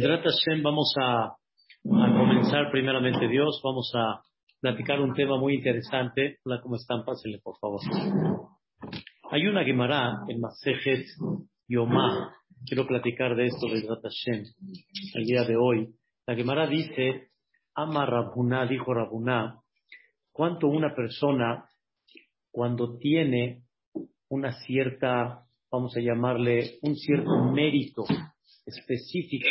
Hashem, vamos a, a, comenzar primeramente Dios, vamos a platicar un tema muy interesante. Hola, ¿cómo están? Pásenle, por favor. Hay una Gemara en Masejet Yomá. Quiero platicar de esto, de Hashem, el día de hoy. La Gemara dice, Ama Rabuná, dijo Rabuná, cuánto una persona, cuando tiene una cierta, vamos a llamarle, un cierto mérito específico,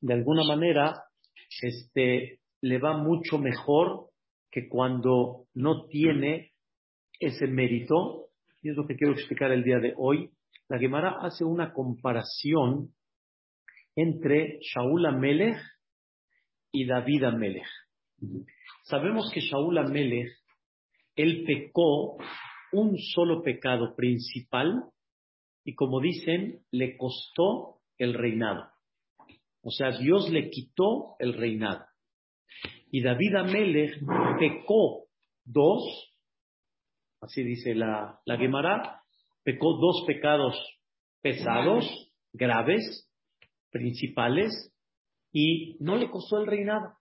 de alguna manera, este, le va mucho mejor que cuando no tiene ese mérito. Y es lo que quiero explicar el día de hoy. La Gemara hace una comparación entre Shaul Amelech y David Amelech. Sabemos que Shaul Amelech, él pecó un solo pecado principal y como dicen, le costó el reinado. O sea, Dios le quitó el reinado. Y David Amelech pecó dos, así dice la, la Gemara, pecó dos pecados pesados, graves, principales, y no le costó el reinado.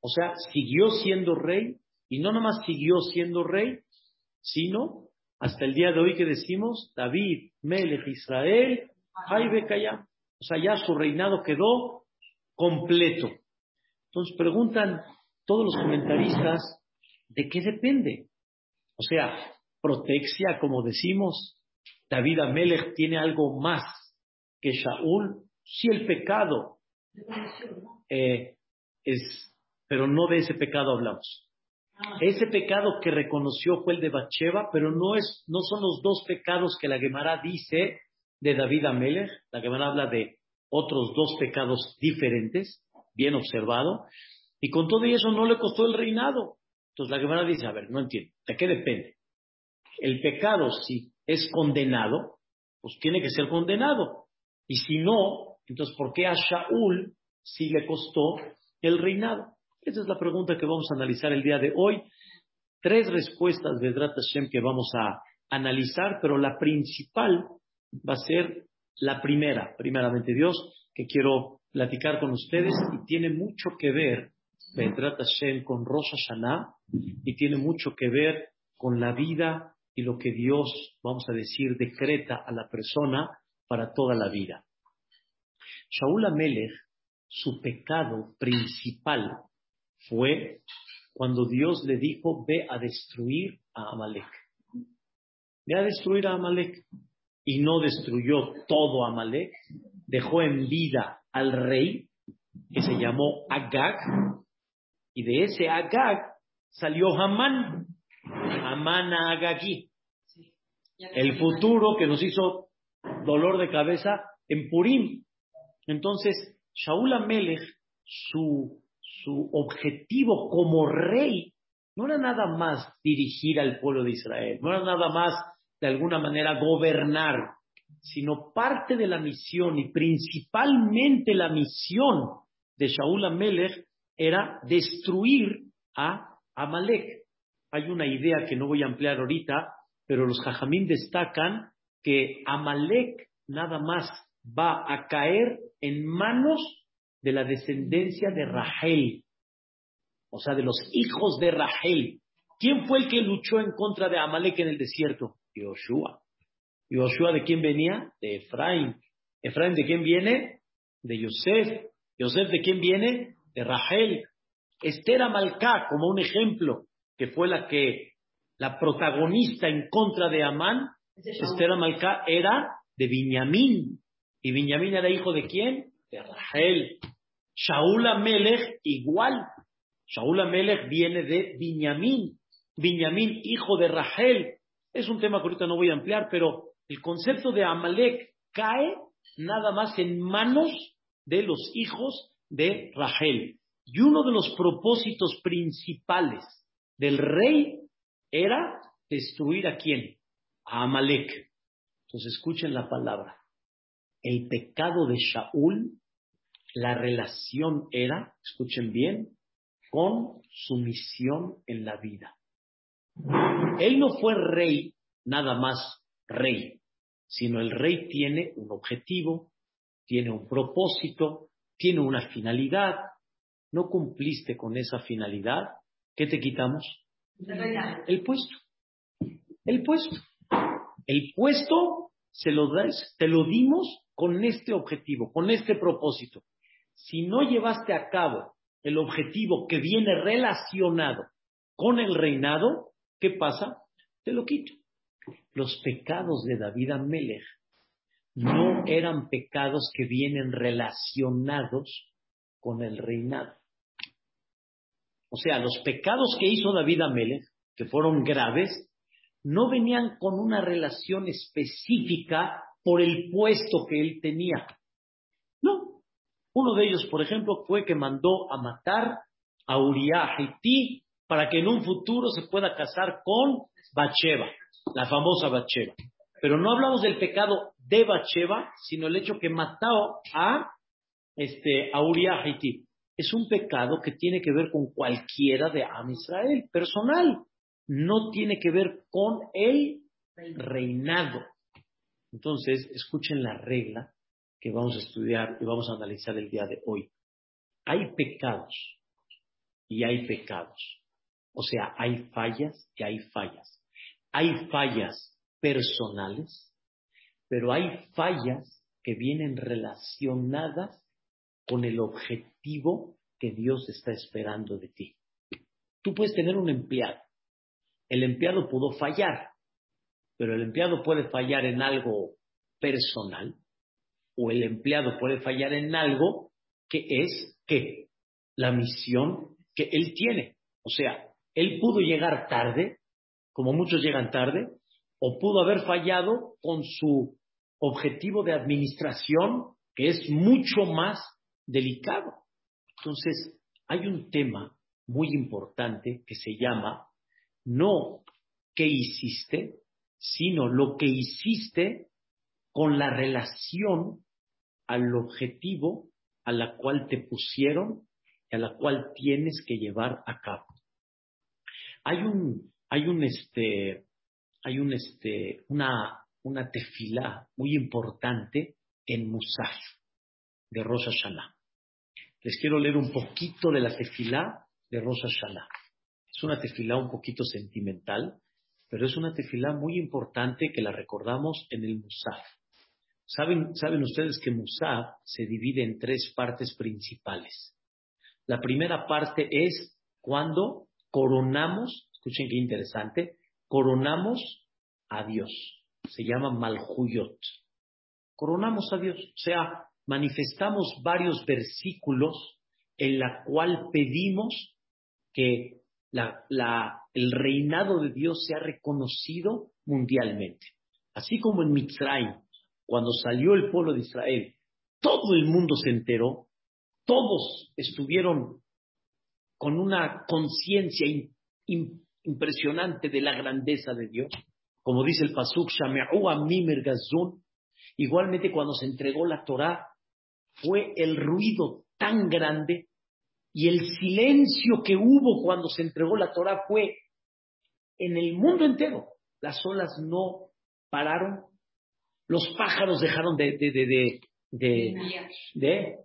O sea, siguió siendo rey, y no nomás siguió siendo rey, sino hasta el día de hoy que decimos, David, Melech Israel, o sea, ya su reinado quedó completo. Entonces preguntan todos los comentaristas, ¿de qué depende? O sea, protexia, como decimos, David Amelech tiene algo más que Shaul, si el pecado eh, es, pero no de ese pecado hablamos. Ese pecado que reconoció fue el de Bacheva, pero no, es, no son los dos pecados que la Gemara dice de David Amelech, la que habla de otros dos pecados diferentes, bien observado, y con todo eso no le costó el reinado. Entonces la Gemara dice, a ver, no entiendo, ¿de qué depende? El pecado, si es condenado, pues tiene que ser condenado. Y si no, entonces ¿por qué a Shaul sí le costó el reinado? Esa es la pregunta que vamos a analizar el día de hoy. Tres respuestas de Drat Hashem que vamos a analizar, pero la principal va a ser la primera, primeramente Dios, que quiero platicar con ustedes y tiene mucho que ver, Bedrat Hashem, con Rosh Hashanah y tiene mucho que ver con la vida y lo que Dios, vamos a decir, decreta a la persona para toda la vida. Shaul Amelech, su pecado principal fue cuando Dios le dijo, ve a destruir a Amalek. Ve a destruir a Amalek y no destruyó todo Amalek, dejó en vida al rey que se llamó Agag, y de ese Agag salió Hamán, Hamán a Agagí, el futuro que nos hizo dolor de cabeza en Purim. Entonces, Shaul Amelech, su, su objetivo como rey, no era nada más dirigir al pueblo de Israel, no era nada más de alguna manera gobernar, sino parte de la misión y principalmente la misión de Shaul Amelech era destruir a Amalek. Hay una idea que no voy a ampliar ahorita, pero los jajamín destacan que Amalek nada más va a caer en manos de la descendencia de Rahel, o sea, de los hijos de Rahel. ¿Quién fue el que luchó en contra de Amalek en el desierto? Yoshua. ¿Yoshua de quién venía? De Efraín. ¿Efraín de quién viene? De Yosef. ¿Yosef de quién viene? De Rahel. Esther Amalcá, como un ejemplo, que fue la que, la protagonista en contra de Amán, Esther Amalcá era de Binyamin. ¿Y Binyamin era hijo de quién? De Rahel. Shaul Amelech, igual. Shaul Amelech viene de Binyamin. Binyamin, hijo de Rahel. Es un tema que ahorita no voy a ampliar, pero el concepto de Amalek cae nada más en manos de los hijos de Rahel. Y uno de los propósitos principales del rey era destruir a quién? A Amalek. Entonces escuchen la palabra. El pecado de Shaul, la relación era, escuchen bien, con su misión en la vida. Él no fue rey, nada más rey, sino el rey tiene un objetivo, tiene un propósito, tiene una finalidad, no cumpliste con esa finalidad, ¿qué te quitamos? El puesto. El puesto. El puesto se lo das, te lo dimos con este objetivo, con este propósito. Si no llevaste a cabo el objetivo que viene relacionado con el reinado, ¿qué pasa? Te lo quito. Los pecados de David Amelech no eran pecados que vienen relacionados con el reinado. O sea, los pecados que hizo David Amelech, que fueron graves, no venían con una relación específica por el puesto que él tenía. No. Uno de ellos, por ejemplo, fue que mandó a matar a Uriah Haití para que en un futuro se pueda casar con Bacheva, la famosa Bacheva. Pero no hablamos del pecado de Bacheva, sino el hecho que mató a, este, a Uriah Haití es un pecado que tiene que ver con cualquiera de Am Israel, personal. No tiene que ver con el reinado. Entonces, escuchen la regla que vamos a estudiar y vamos a analizar el día de hoy. Hay pecados y hay pecados. O sea, hay fallas y hay fallas. Hay fallas personales, pero hay fallas que vienen relacionadas con el objetivo que Dios está esperando de ti. Tú puedes tener un empleado. El empleado pudo fallar, pero el empleado puede fallar en algo personal o el empleado puede fallar en algo que es que la misión que él tiene. O sea, él pudo llegar tarde, como muchos llegan tarde, o pudo haber fallado con su objetivo de administración, que es mucho más delicado. Entonces, hay un tema muy importante que se llama no qué hiciste, sino lo que hiciste con la relación al objetivo a la cual te pusieron y a la cual tienes que llevar a cabo. Hay un, hay un, este, hay un, este, una, una tefilá muy importante en Musaf de Rosh Hashanah. Les quiero leer un poquito de la tefilá de Rosh Hashanah. Es una tefilá un poquito sentimental, pero es una tefilá muy importante que la recordamos en el Musaf. Saben, saben ustedes que Musaf se divide en tres partes principales. La primera parte es cuando coronamos, escuchen qué interesante, coronamos a Dios. Se llama Malhuyot. Coronamos a Dios. O sea, manifestamos varios versículos en la cual pedimos que el reinado de Dios sea reconocido mundialmente. Así como en Mitzrayim, cuando salió el pueblo de Israel, todo el mundo se enteró, todos estuvieron con una conciencia impresionante de la grandeza de Dios, como dice el Pasuk, Gazun, igualmente cuando se entregó la Torah, fue el ruido tan grande y el silencio que hubo cuando se entregó la Torah fue en el mundo entero. Las olas no pararon, los pájaros dejaron de... de, de, de, de,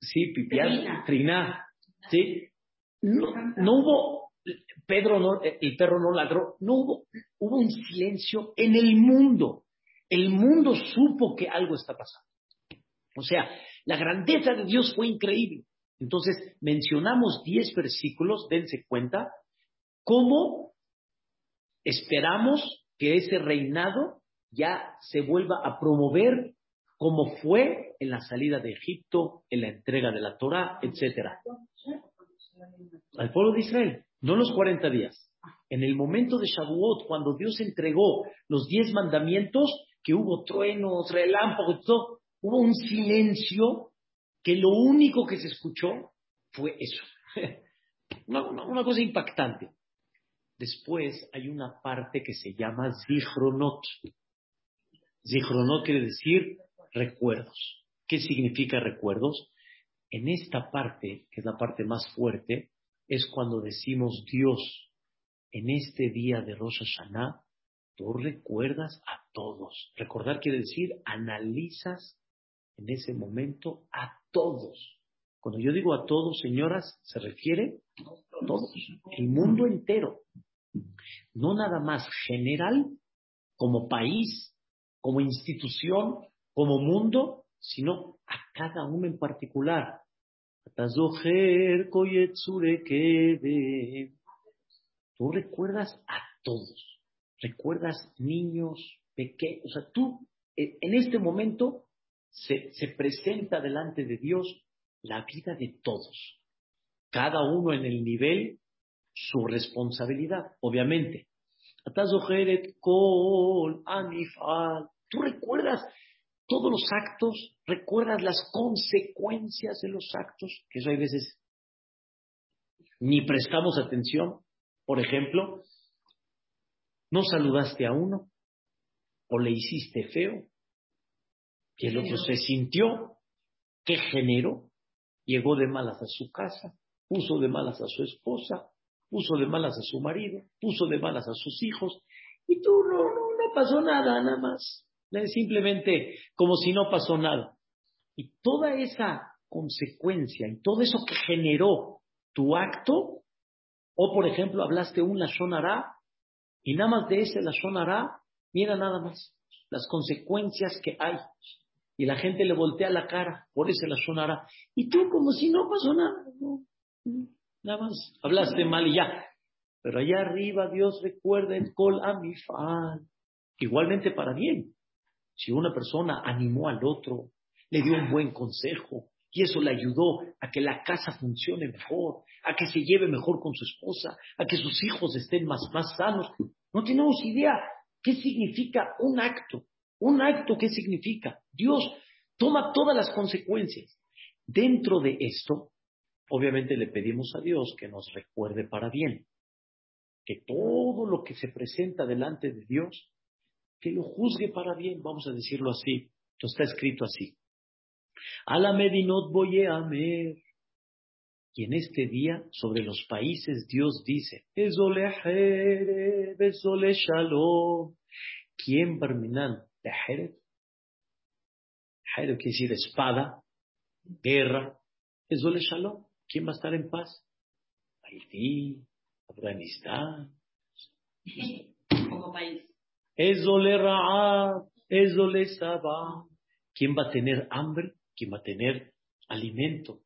Sí, pipiar, trinar. Sí. No, no hubo, Pedro no, el perro no ladró, no hubo, hubo un silencio en el mundo. El mundo supo que algo está pasando. O sea, la grandeza de Dios fue increíble. Entonces, mencionamos diez versículos, dense cuenta, cómo esperamos que ese reinado ya se vuelva a promover como fue en la salida de Egipto, en la entrega de la Torah, etc. Al pueblo de Israel, no los 40 días. En el momento de Shavuot, cuando Dios entregó los diez mandamientos, que hubo truenos, relámpagos, hubo un silencio que lo único que se escuchó fue eso. una, cosa impactante. Después hay una parte que se llama Zichronot. Zichronot quiere decir recuerdos. ¿Qué significa recuerdos? En esta parte, que es la parte más fuerte, es cuando decimos Dios, en este día de Rosh Hashanah, tú recuerdas a todos. Recordar quiere decir analizas en ese momento a todos. Cuando yo digo a todos, señoras, se refiere a todos, el mundo entero. No nada más general, como país, como institución, como mundo, sino a cada uno en particular. Tú recuerdas a todos, recuerdas niños pequeños, o sea, tú eh, en este momento se, se presenta delante de Dios la vida de todos, cada uno en el nivel, su responsabilidad, obviamente. Tú recuerdas todos los actos, recuerdas las consecuencias de los actos, que eso hay veces ni prestamos atención. Por ejemplo, no saludaste a uno o le hiciste feo, que el otro se sintió, que generó, llegó de malas a su casa, puso de malas a su esposa, puso de malas a su marido, puso de malas a sus hijos, y tú no, no, no pasó nada, nada más. Simplemente como si no pasó nada. Y toda esa consecuencia y todo eso que generó tu acto, o por ejemplo hablaste un Lashon y nada más de ese Lashon mira nada más las consecuencias que hay. Y la gente le voltea la cara por ese Lashon Y tú como si no pasó nada. nada más hablaste mal y ya. Pero allá arriba Dios recuerda el Kol Amifal. Igualmente para bien. Si una persona animó al otro, le dio un buen consejo y eso le ayudó a que la casa funcione mejor, a que se lleve mejor con su esposa, a que sus hijos estén más, más sanos, no tenemos idea qué significa un acto. Un acto, ¿qué significa? Dios toma todas las consecuencias. Dentro de esto, obviamente le pedimos a Dios que nos recuerde para bien, que todo lo que se presenta delante de Dios que lo juzgue para bien, vamos a decirlo así. Esto está escrito así. A la Medinot voy a amer. Y en este día, sobre los países, Dios dice, shalom. ¿Quién barminan? Jeret quiere decir espada, guerra. Ezole shalom. ¿Quién va a estar en paz? Haití, Afganistán. Como país. Ezole Raab, Ezole Saba. ¿Quién va a tener hambre? ¿Quién va a tener alimento?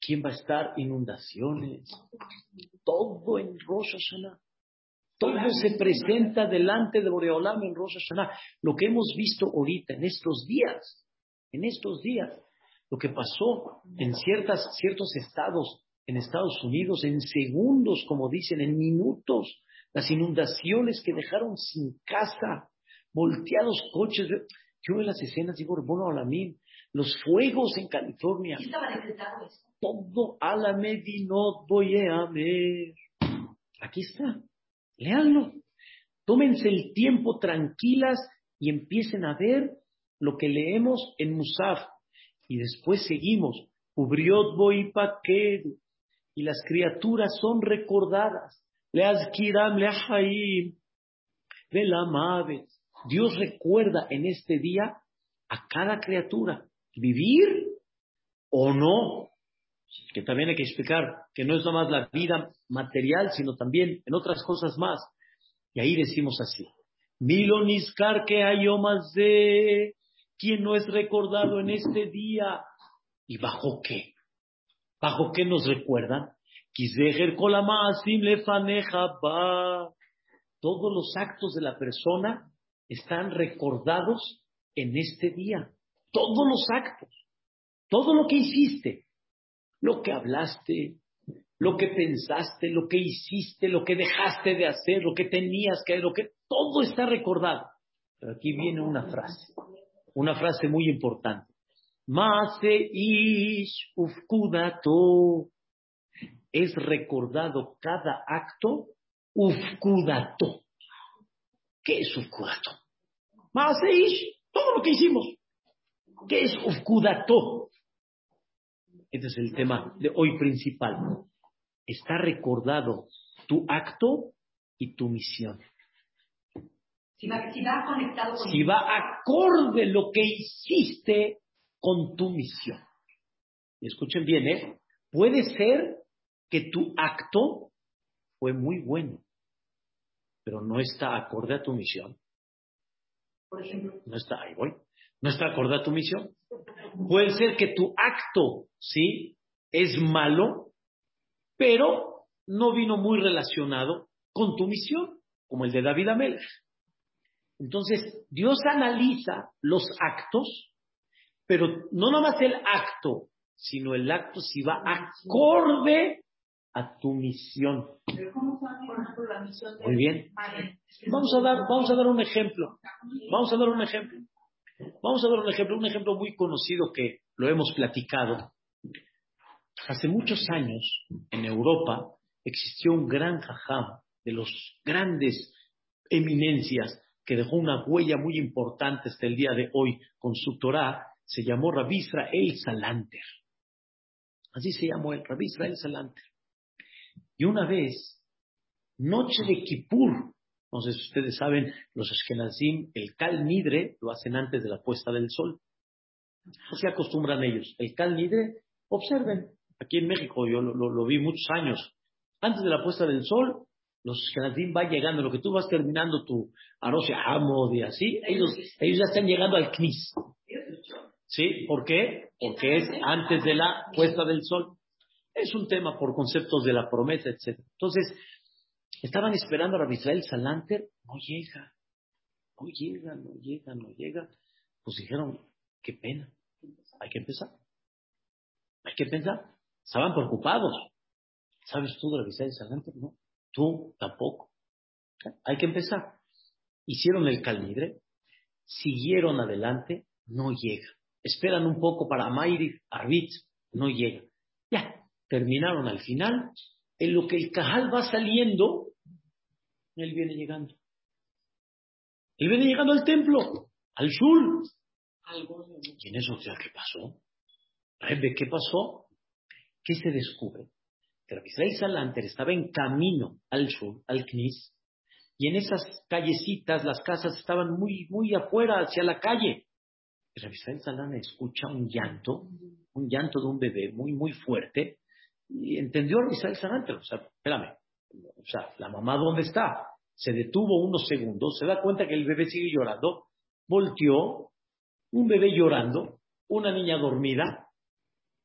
¿Quién va a estar inundaciones? Todo en Rosh Hashanah. Todo se presenta delante de Boreolam en Rosh Hashanah. Lo que hemos visto ahorita, en estos días, en estos días, lo que pasó en ciertas, ciertos estados en Estados Unidos, en segundos, como dicen, en minutos, las inundaciones que dejaron sin casa, volteados coches. Yo veo las escenas, digo, bueno, a la mil, los fuegos en California. ¿Qué estaba decretado eso? Todo a la medinot voy a ver. Aquí está, léanlo. Tómense el tiempo tranquilas y empiecen a ver lo que leemos en Musaf. Y después seguimos. Ubriot voy y las criaturas son recordadas. Leazkiram lehaim velamavet. Dios recuerda en este día a cada criatura vivir o no. Que también hay que explicar que no es nada más la vida material, sino también en otras cosas más. Y ahí decimos así. Miloniskar que más de quien no es recordado en este día. ¿Y bajo qué? ¿Bajo qué nos recuerdan? Todos los actos de la persona están recordados en este día. Todos los actos. Todo lo que hiciste. Lo que hablaste, lo que pensaste, lo que hiciste, lo que dejaste de hacer, lo que tenías que hacer, lo que todo está recordado. Pero aquí viene una frase, una frase muy importante. Mase ish ufkudato es recordado cada acto ufkudato. ¿Qué es ufkudato? Maaseis, todo lo que hicimos. ¿Qué es ufkudato? Este es el tema de hoy principal. Está recordado tu acto y tu misión. Si va, conectado Si va acorde lo que hiciste con tu misión. Escuchen bien, ¿eh? Puede ser que tu acto fue muy bueno, pero no está acorde a tu misión. Por ejemplo. No está, ahí voy. No está acorde a tu misión. Puede ser que tu acto, ¿sí? Es malo, pero no vino muy relacionado con tu misión, como el de David Amel. Entonces, Dios analiza los actos, pero no nomás el acto, sino el acto si va acorde a tu misión. Pero ¿cómo sabe, por ejemplo, la misión de Muy bien. Vamos a dar, vamos a dar un ejemplo. Vamos a dar un ejemplo. Vamos a dar un ejemplo, un ejemplo muy conocido que lo hemos platicado. Hace muchos años, en Europa, existió un gran jajam de los grandes eminencias que dejó una huella muy importante hasta el día de hoy con su Torah, se llamó Rabbi Israel Salanter. Así se llamó el Rabbi Israel Salanter. Y una vez, noche de Kippur, no sé si ustedes saben, los Ashkenazim, el Kal Nidre lo hacen antes de la puesta del sol. Así acostumbran ellos. El Kal Nidre, observen, aquí en México yo lo, lo- lo vi muchos años. Antes de la puesta del sol, los Ashkenazim van llegando, lo que tú vas terminando tu Arosia Hamod y así, ellos, ellos ya están llegando al Knis. ¿Sí? ¿Por qué? Porque es antes de la puesta del sol. Es un tema por conceptos de la promesa, etc. Entonces, estaban esperando a Rabbi Israel Salanter, no llega, no llega, no llega, no llega. Pues dijeron, qué pena, hay que empezar. Hay que pensar. Estaban preocupados. ¿Sabes tú de Rabbi Israel Salanter? No, tú tampoco. Hay que empezar. Hicieron el calidre, siguieron adelante, no llega. Esperan un poco para Mayri Arbit, no llega. Ya, terminaron al final. En lo que el cajal va saliendo, él viene llegando. Él viene llegando al templo, al shul. ¿Y en eso, qué pasó? Rebbe, ¿qué pasó? ¿Qué se descubre? Que Israel Salanter estaba en camino al shul, al knis, y en esas callecitas las casas estaban muy, muy afuera, hacia la calle. Y Israel escucha un llanto, un llanto de un bebé muy, muy fuerte, y entendió a Israel Salanter, o sea, espérame, o sea, la mamá ¿dónde está? Se detuvo unos segundos, se da cuenta que el bebé sigue llorando, volteó, un bebé llorando, una niña dormida,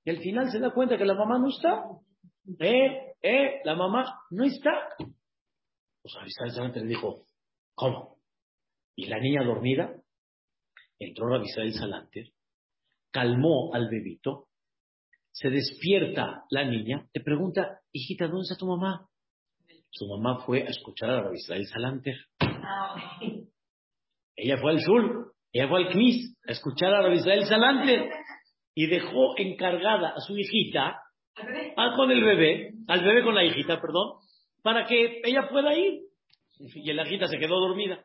y al final se da cuenta que la mamá no está. Eh, eh, la mamá no está. Pues Rabbi Israel Salanter le dijo, ¿cómo? ¿Y la niña dormida? Entró Rabbi Israel Salanter, calmó al bebito, se despierta la niña, te pregunta, hijita, ¿dónde está tu mamá? Su mamá fue a escuchar a Israel Salanter. Ah, Ella fue al Shul, ella fue al Knis a escuchar a Israel Salanter y dejó encargada a su hijita, al ah, con el bebé, al bebé con la hijita, perdón, para que ella pueda ir. Y la hijita se quedó dormida.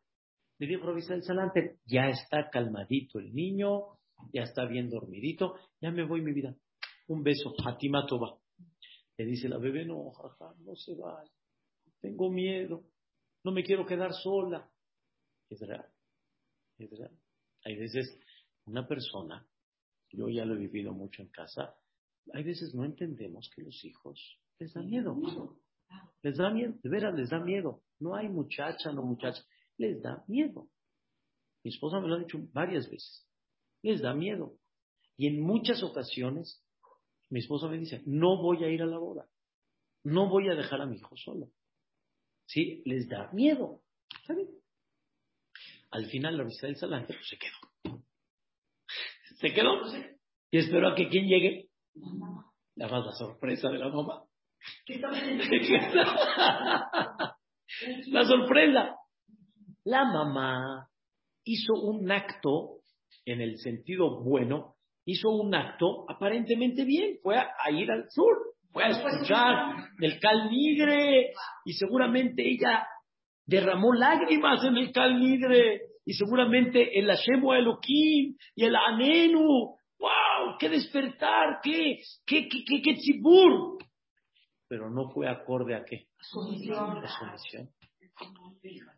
Le dijo Israel Salanter, ya está calmadito el niño, ya está bien dormidito, ya me voy mi vida. Un beso, Fatima Toba. Le dice la bebé, no, jaja, no se va, tengo miedo, no me quiero quedar sola. Es real, es real. Hay veces una persona, yo ya lo he vivido mucho en casa, hay veces no entendemos que los hijos les da miedo. Les da miedo, de veras les da miedo. No hay muchacha, no muchacha, les da miedo. Mi esposa me lo ha dicho varias veces. Les da miedo. Y en muchas ocasiones, mi esposa me dice, no voy a ir a la boda. No voy a dejar a mi hijo solo. ¿Sí? Les da miedo. ¿Está bien? Al final la visita del Salanter pues, se quedó. Se quedó. Y esperó a que quien llegue. La más la sorpresa de la mamá. ¿Qué estaba la sorpresa. La mamá hizo un acto, en el sentido bueno, hizo un acto aparentemente bien. Fue a, a ir al sur, fue a escuchar el cal nigre y seguramente ella derramó lágrimas en el cal nigre y seguramente el Hashem Elohim y el Anenu. ¡Wow! ¡Qué despertar! ¡Qué, qué, qué, qué, qué tzibur! Pero no fue acorde a qué? Su misión. A su misión.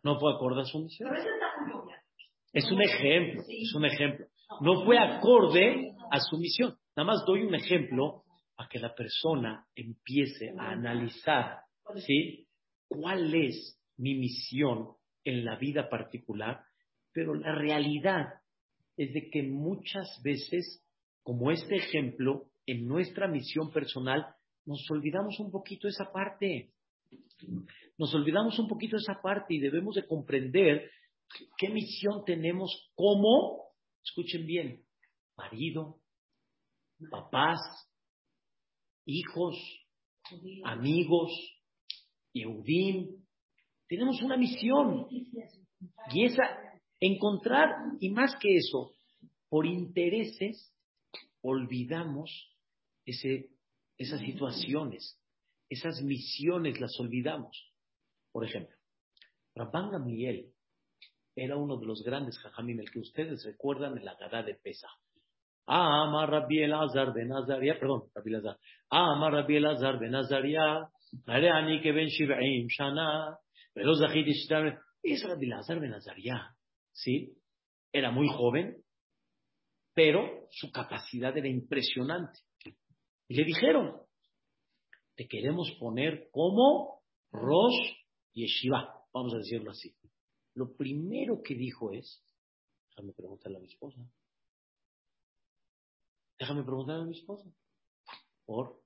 No fue acorde a su misión. Es un ejemplo, es un ejemplo. No fue acorde a su misión. Nada más doy un ejemplo para que la persona empiece a analizar, ¿sí? ¿Cuál es mi misión en la vida particular? Pero la realidad es de que muchas veces, como este ejemplo, en nuestra misión personal, nos olvidamos un poquito esa parte. Nos olvidamos un poquito esa parte y debemos de comprender qué misión tenemos como, escuchen bien, marido, papás, hijos, amigos, Yehudim. Tenemos una misión. Y esa, encontrar, y más que eso, por intereses, olvidamos ese, esas situaciones, esas misiones las olvidamos. Por ejemplo, Rabban Gamliel era uno de los grandes jajamim, el que ustedes recuerdan en la Gadá de Pesa. Ah, Amar Rabbi Elazar ben Azaria, perdón, Rabbi Elazar. Ah, Amar Rabbi Elazar ben Azaria, הרי אני כבן שבעים שנה, ולא זכיתי שתיים... Es Rabbi Elazar ben Azaria, ¿sí? Era muy joven, pero su capacidad era impresionante. Y le dijeron, te queremos poner como Rosh Yeshiva, vamos a decirlo así. Lo primero que dijo es, déjame preguntarle a mi esposa, déjame preguntarle a mi esposa, por,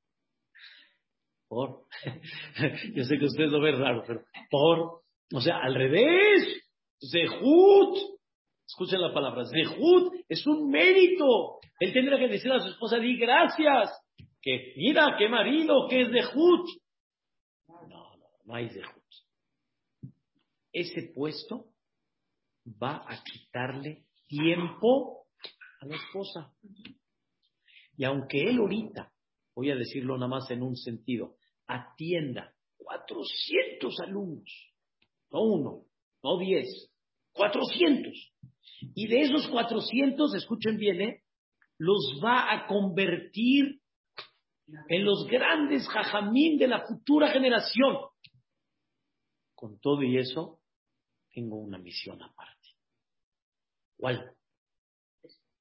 por, yo sé que ustedes lo ven raro, pero por, o sea, al revés, Zehut, escuchen la palabra, Zehut es un mérito. Él tendrá que decir a su esposa, di gracias, que mira, qué marido, que es Zehut. No, no, no hay Zehut. Ese puesto va a quitarle tiempo a la esposa. Y aunque él ahorita, voy a decirlo nada más en un sentido, atienda 400 alumnos, no uno, no diez, 400. Y de esos 400, escuchen bien, ¿eh? los va a convertir en los grandes jajamín de la futura generación. Con todo y eso, tengo una misión aparte. ¿Cuál?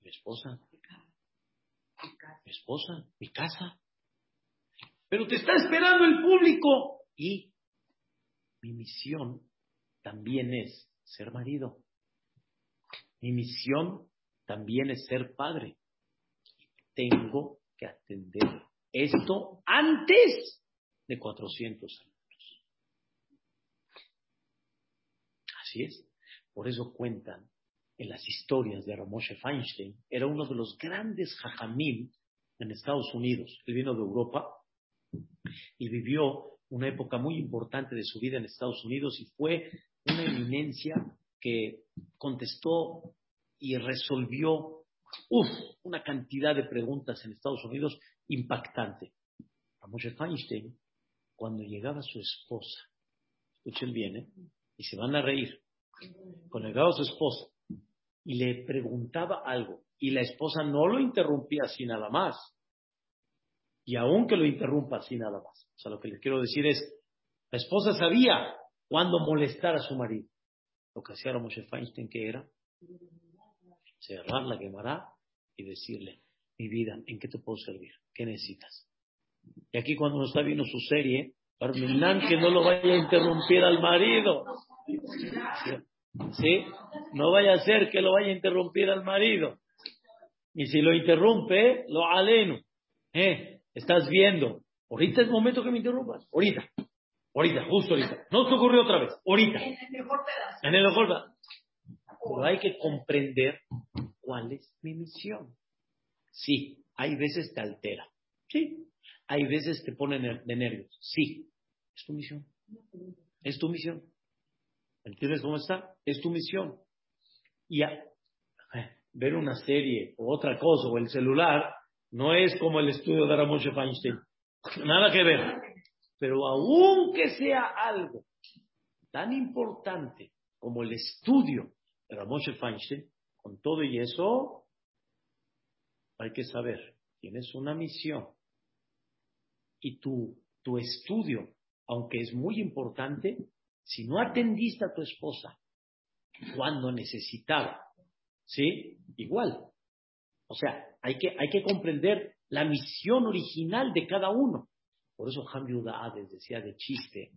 Mi esposa. Mi esposa, mi casa. Pero te está esperando el público. Y mi misión también es ser marido. Mi misión también es ser padre. Tengo que atender esto antes de 400 años. Así es. Por eso cuentan en las historias de Ramoshe Feinstein. Era uno de los grandes jajamim en Estados Unidos. Él vino de Europa y vivió una época muy importante de su vida en Estados Unidos y fue una eminencia que contestó y resolvió una cantidad de preguntas en Estados Unidos impactante. A Moshe Feinstein, cuando llegaba su esposa, escuchen bien, ¿eh? y se van a reír, cuando llegaba su esposa y le preguntaba algo, y la esposa no lo interrumpía así nada más, y aunque lo interrumpa así nada más. O sea, lo que les quiero decir es, la esposa sabía cuándo molestar a su marido. Lo que hacía Moshe Feinstein, que era cerrar la quemará y decirle, mi vida, ¿en qué te puedo servir? ¿Qué necesitas? Y aquí cuando uno está viendo su serie, Parminan que no lo vaya a interrumpir al marido. ¿Sí? No vaya a ser que lo vaya a interrumpir al marido. Y si lo interrumpe, lo aleno. ¿Eh? Estás viendo. Ahorita es momento que me interrumpas. Ahorita. Ahorita, justo ahorita. No se ocurrió otra vez. Ahorita. En el mejor pedazo. En el mejor pedazo. Pero hay que comprender cuál es mi misión. Sí, hay veces te altera. Sí. Hay veces te pone de nervios. Sí. Es tu misión. Es tu misión. ¿Entiendes cómo está? Es tu misión. Y a, ver una serie o otra cosa o el celular no es como el estudio de Ramoshe Feinstein. Nada que ver. Pero aunque sea algo tan importante como el estudio de Ramoshe Feinstein, con todo y eso, hay que saber, tienes una misión. Y tu, tu estudio, aunque es muy importante, si no atendiste a tu esposa cuando necesitaba, ¿sí? Igual. O sea, hay que, hay que comprender la misión original de cada uno. Por eso Ham Hades decía de chiste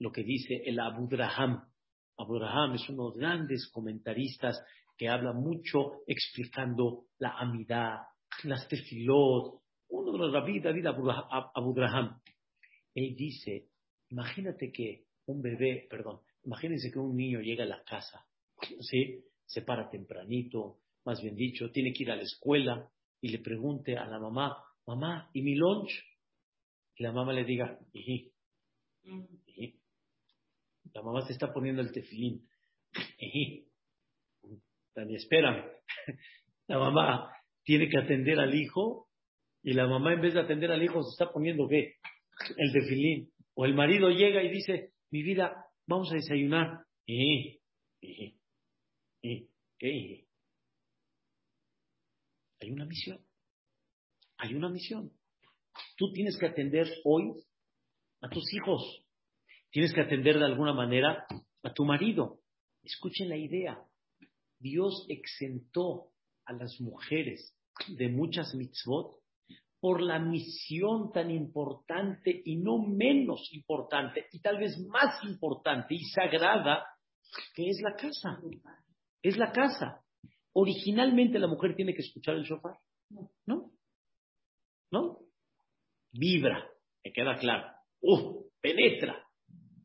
lo que dice el Abu Draham. Abu Draham es uno de los grandes comentaristas que habla mucho explicando la amidad, las tefilot, uno de los David Abu Draham. Él dice, imagínate que un bebé, perdón, imagínense que un niño llega a la casa, ¿sí? Se para tempranito, más bien dicho, tiene que ir a la escuela y le pregunte a la mamá, mamá, ¿y mi lunch? Y la mamá le diga, La mamá se está poniendo el tefilín. Dani, espérame. La mamá tiene que atender al hijo y la mamá en vez de atender al hijo se está poniendo qué? El tefilín. O el marido llega y dice, mi vida, vamos a desayunar. ¿Qué? Hay una misión. Hay una misión. Tú tienes que atender hoy a tus hijos. Tienes que atender de alguna manera a tu marido. Escuchen la idea. Dios exentó a las mujeres de muchas mitzvot por la misión tan importante y no menos importante y tal vez más importante y sagrada que es la casa. Es la casa. Originalmente la mujer tiene que escuchar el shofar. ¿No? ¿No? Vibra, me queda claro. ¡Uh! Penetra.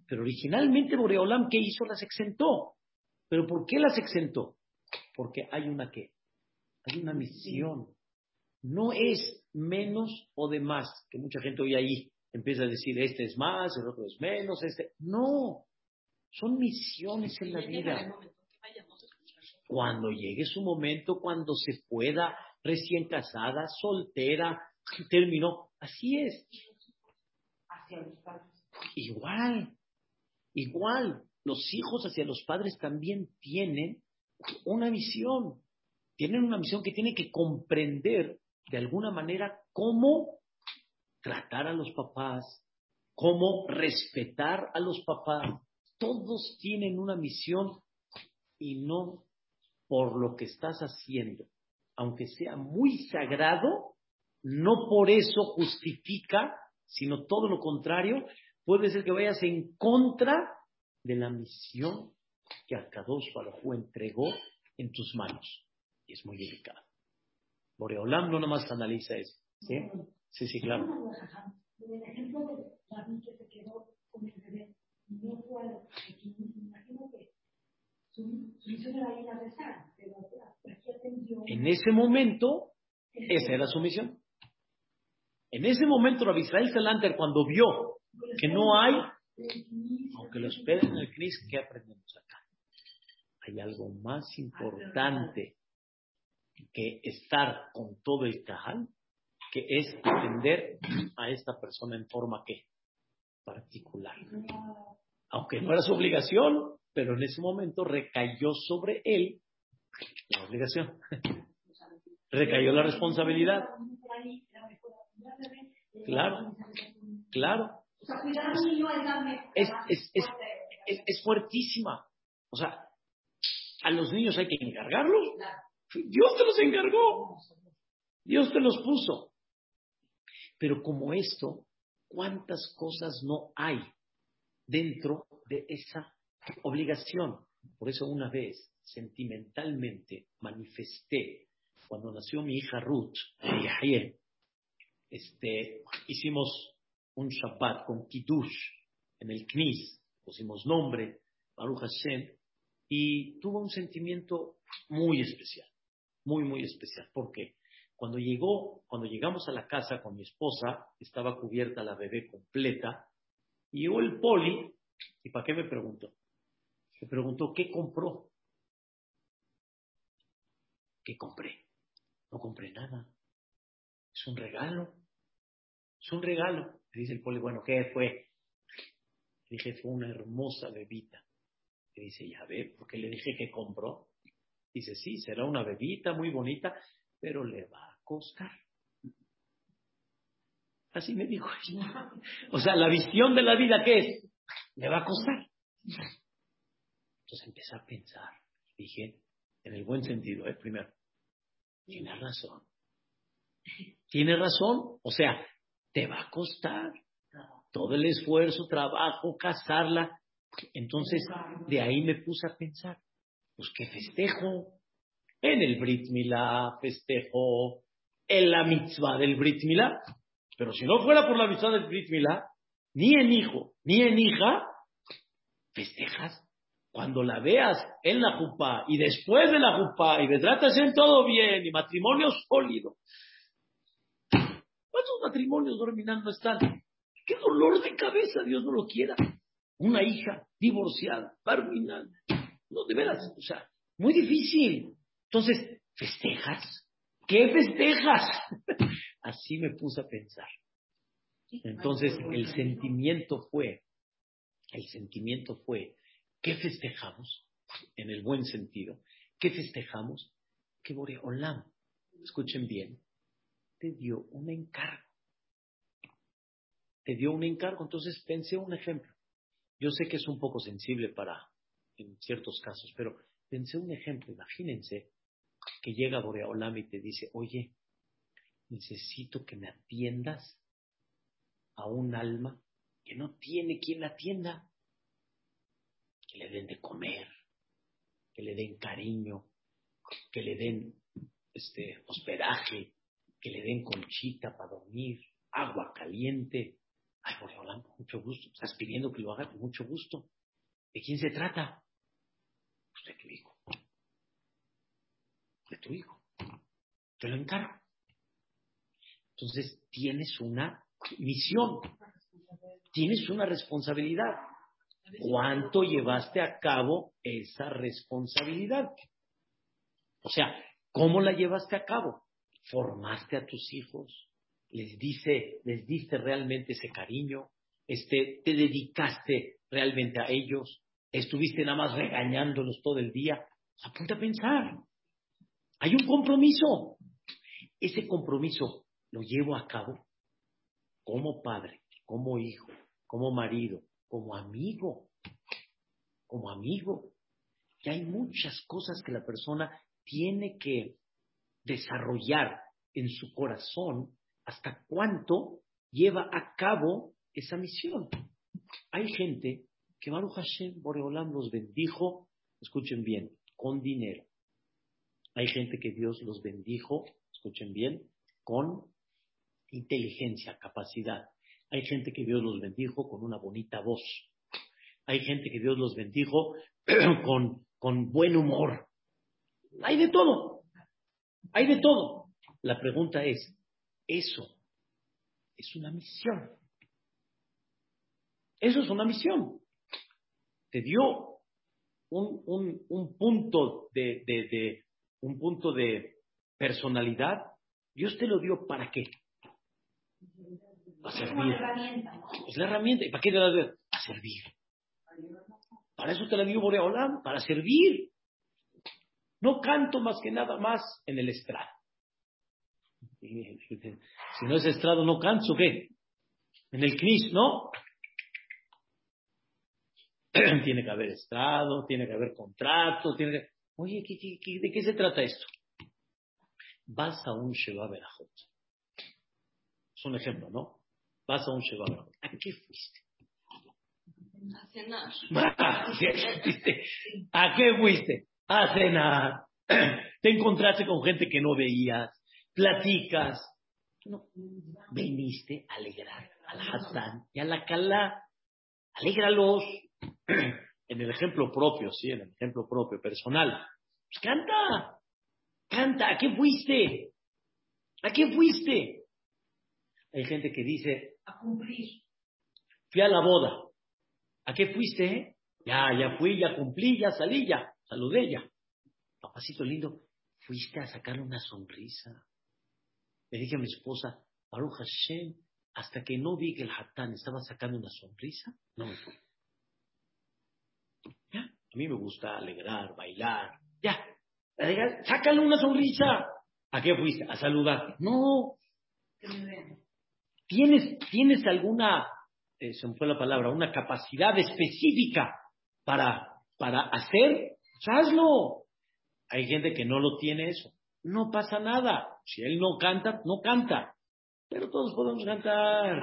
Pero originalmente Boreolam, ¿qué hizo? Las exentó. ¿Pero por qué las exentó? Porque hay una qué? Hay una misión. No es menos o de más, que mucha gente hoy ahí empieza a decir, este es más, el otro es menos, este. No, son misiones en la vida. Cuando llegue su momento, cuando se pueda, recién casada, soltera, terminó. Así es. Igual, igual. Los hijos hacia los padres también tienen una misión. Tienen una misión que tienen que comprender de alguna manera cómo tratar a los papás, cómo respetar a los papás. Todos tienen una misión y no por lo que estás haciendo, aunque sea muy sagrado, no por eso justifica, sino todo lo contrario, puede ser que vayas en contra de la misión que Akadosh Baruj entregó en tus manos. Y es muy delicado. Boreolam no nomás analiza eso. ¿Sí? Sí, sí, claro. El ejemplo de David que se quedó con el bebé, no fue a imagino que su misión era ir a rezar, pero aquí atendió. En ese momento, esa era su misión. En ese momento, Rabbi Israel Salanter, cuando vio que no hay, aunque lo esperen en el Cris, ¿qué aprendemos acá? Hay algo más importante que estar con todo el cajal, que es atender a esta persona en forma que particular. Aunque no era su obligación, pero en ese momento recayó sobre él la obligación. recayó la responsabilidad. Claro, claro. Es, es, es, es, fuertísima. O sea, a los niños hay que encargarlos. Dios te los encargó. Dios te los puso. Pero como esto, ¿cuántas cosas no hay dentro de esa obligación? Por eso una vez, sentimentalmente, manifesté, cuando nació mi hija Ruth, este, hicimos un Shabbat con Kiddush en el Knis, pusimos nombre, Baruch Hashem, y tuvo un sentimiento muy especial muy, muy especial. porque Cuando llegó, cuando llegamos a la casa con mi esposa, estaba cubierta la bebé completa, y llegó el poli, ¿y para qué me preguntó? Me preguntó, ¿qué compró? ¿Qué compré? No compré nada. Es un regalo. Es un regalo. Me dice el poli, bueno, ¿qué fue? Le dije, fue una hermosa bebita. Me dice, ya ve, porque le dije que compró. Dice, sí, será una bebita muy bonita, pero le va a costar. Así me dijo ella. O sea, la visión de la vida, ¿qué es? Le va a costar. Entonces empecé a pensar. Dije, en el buen sentido, ¿eh? primero, tiene razón. Tiene razón. O sea, te va a costar todo el esfuerzo, trabajo, casarla. Entonces, de ahí me puse a pensar, pues qué festejo. En el Brit Milá festejo, en la mitzvah del Brit Milá. Pero si no fuera por la mitzvah del Brit Milá, ni en hijo, ni en hija, festejas. Cuando la veas en la jupá y después de la jupá y tratas en todo bien y matrimonio sólido. ¿Cuántos matrimonios dorminan no están? ¡Qué dolor de cabeza! Dios no lo quiera. Una hija divorciada, terminal. No, de veras, o sea, muy difícil. Entonces, ¿festejas? ¿Qué festejas? Así me puse a pensar. Entonces, el sentimiento fue, el sentimiento fue, ¿qué festejamos? En el buen sentido. ¿Qué festejamos? Que Boreolam, escuchen bien, te dio un encargo. Te dio un encargo. Entonces pensé un ejemplo. Yo sé que es un poco sensible para, en ciertos casos, pero pensé un ejemplo. Imagínense que llega Boreolam y te dice, oye, necesito que me atiendas a un alma que no tiene quien la atienda, que le den de comer, que le den cariño, que le den este hospedaje, que le den conchita para dormir, agua caliente. Ay, por con mucho gusto. Estás pidiendo que lo haga con mucho gusto. ¿De quién se trata? De tu hijo. De tu hijo. Te lo encargo. Entonces tienes una misión, tienes una responsabilidad. ¿Cuánto llevaste a cabo esa responsabilidad? O sea, ¿cómo la llevaste a cabo? ¿Formaste a tus hijos? ¿Les, dice, les diste realmente ese cariño? Este, ¿Te dedicaste realmente a ellos? ¿Estuviste nada más regañándolos todo el día? Apunta a pensar. Hay un compromiso. Ese compromiso lo llevo a cabo como padre, como hijo, como marido, como amigo, como amigo. Y hay muchas cosas que la persona tiene que desarrollar en su corazón hasta cuánto lleva a cabo esa misión. Hay gente que Baruch Hashem Boreolam los bendijo, escuchen bien, con dinero. Hay gente que Dios los bendijo, escuchen bien, con inteligencia, capacidad. Hay gente que Dios los bendijo con una bonita voz. Hay gente que Dios los bendijo con, con buen humor. Hay de todo. Hay de todo. La pregunta es, ¿eso es una misión? Eso es una misión. Te dio un, un, un punto de, de, de, un punto de personalidad. Dios te lo dio para qué? Para servir. Es la herramienta. ¿Y para qué te la dio? Para servir. Para eso te la dio Boreolam, para servir. No canto más que nada más en el estrado. Si no es estrado, no canto, ¿qué? En el CNIS, ¿no? tiene que haber estrado, tiene que haber contrato, tiene que... Oye, de qué se trata esto? Vas a un Sheba Berajot. Es un ejemplo, ¿no? Vas a un Sheba ¿A qué fuiste? A cenar. ¿A qué fuiste? A cenar. Te encontraste con gente que no veías. Platicas. No. Veniste a alegrar al Hassan y a la Kalá. Alégralos. En el ejemplo propio, sí, en el ejemplo propio, personal. Pues canta. Canta. ¿A qué fuiste? ¿A qué fuiste? Hay gente que dice, a cumplir. Fui a la boda. ¿A qué fuiste? Ya, ya fui, ya cumplí, ya salí, ya. Saludé ya. Papacito lindo, fuiste a sacarle una sonrisa. Le dije a mi esposa, Baruch Hashem, hasta que no vi que el Hatán estaba sacando una sonrisa, no me fui. Ya, a mí me gusta alegrar, bailar. Ya, sácale una sonrisa. ¿A qué fuiste? A saludar. No. ¿Tienes, tienes alguna, eh, se me fue la palabra, una capacidad específica para, para hacer? Pues hazlo. Hay gente que no lo tiene eso. no pasa nada. Si él no canta, no canta. Pero todos podemos cantar.